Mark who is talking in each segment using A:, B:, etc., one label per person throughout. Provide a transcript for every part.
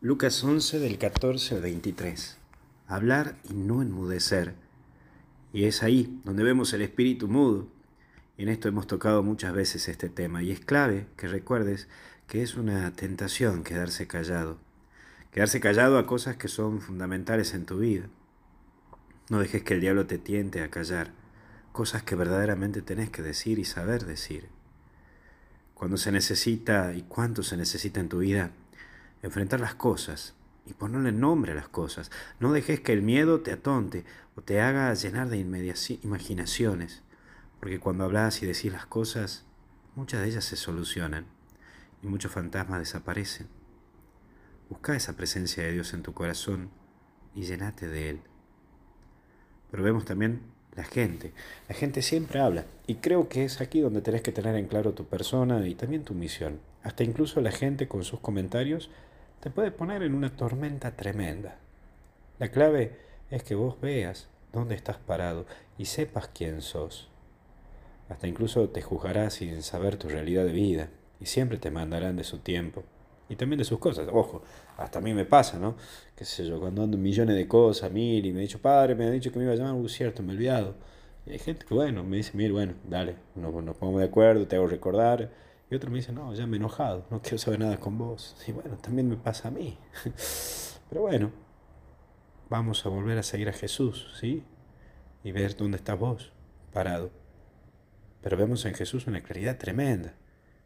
A: Lucas 11 del 14 al 23. Hablar y no enmudecer. Y es ahí donde vemos el espíritu mudo. Y en esto hemos tocado muchas veces este tema. Y es clave que recuerdes que es una tentación quedarse callado. Quedarse callado a cosas que son fundamentales en tu vida. No dejes que el diablo te tiente a callar. Cosas que verdaderamente tenés que decir y saber decir. Cuando se necesita y cuánto se necesita en tu vida enfrentar las cosas y ponerle nombre a las cosas. No dejes que el miedo te atonte o te haga llenar de imaginaciones, porque cuando hablas y decís las cosas, muchas de ellas se solucionan y muchos fantasmas desaparecen. Busca esa presencia de Dios en tu corazón y llenate de Él. Pero vemos también la gente. La gente siempre habla y creo que es aquí donde tenés que tener en claro tu persona y también tu misión. Hasta incluso la gente con sus comentarios te puede poner en una tormenta tremenda. La clave es que vos veas dónde estás parado y sepas quién sos. Hasta incluso te juzgarás sin saber tu realidad de vida y siempre te mandarán de su tiempo y también de sus cosas. Ojo, hasta a mí me pasa, ¿no? Qué sé yo, cuando ando millones de cosas, mil, y me ha dicho, padre, me ha dicho que me iba a llamar, uh, cierto, me he olvidado. Y hay gente que, bueno, me dice, mil, bueno, dale, nos, nos ponemos de acuerdo, te hago recordar. Y otro me dice, no, ya me he enojado, no quiero saber nada con vos. Y bueno, también me pasa a mí. Pero bueno, vamos a volver a seguir a Jesús, ¿sí? Y ver dónde estás vos, parado. Pero vemos en Jesús una claridad tremenda,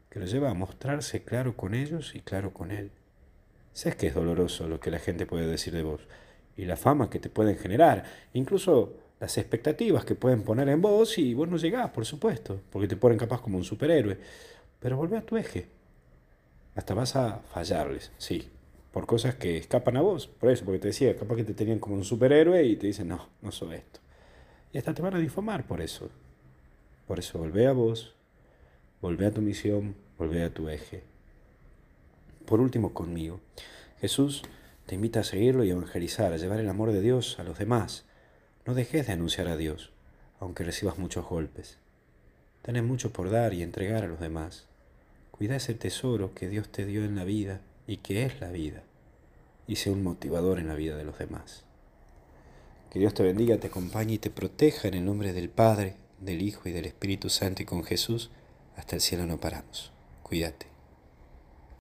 A: que lo lleva a mostrarse claro con ellos y claro con Él. Sabes que es doloroso lo que la gente puede decir de vos, y la fama que te pueden generar, incluso las expectativas que pueden poner en vos, y vos no llegás, por supuesto, porque te ponen capaz como un superhéroe. Pero volvé a tu eje. Hasta vas a fallarles, sí, por cosas que escapan a vos. Por eso, porque te decía, capaz que te tenían como un superhéroe y te dicen, no, no soy esto. Y hasta te van a difamar por eso. Por eso, volvé a vos, volvé a tu misión, volvé a tu eje. Por último, conmigo. Jesús te invita a seguirlo y evangelizar, a llevar el amor de Dios a los demás. No dejes de anunciar a Dios, aunque recibas muchos golpes. Tenés mucho por dar y entregar a los demás. Cuida ese tesoro que Dios te dio en la vida y que es la vida, y sea un motivador en la vida de los demás. Que Dios te bendiga, te acompañe y te proteja en el nombre del Padre, del Hijo y del Espíritu Santo y con Jesús, hasta el cielo no paramos. Cuídate.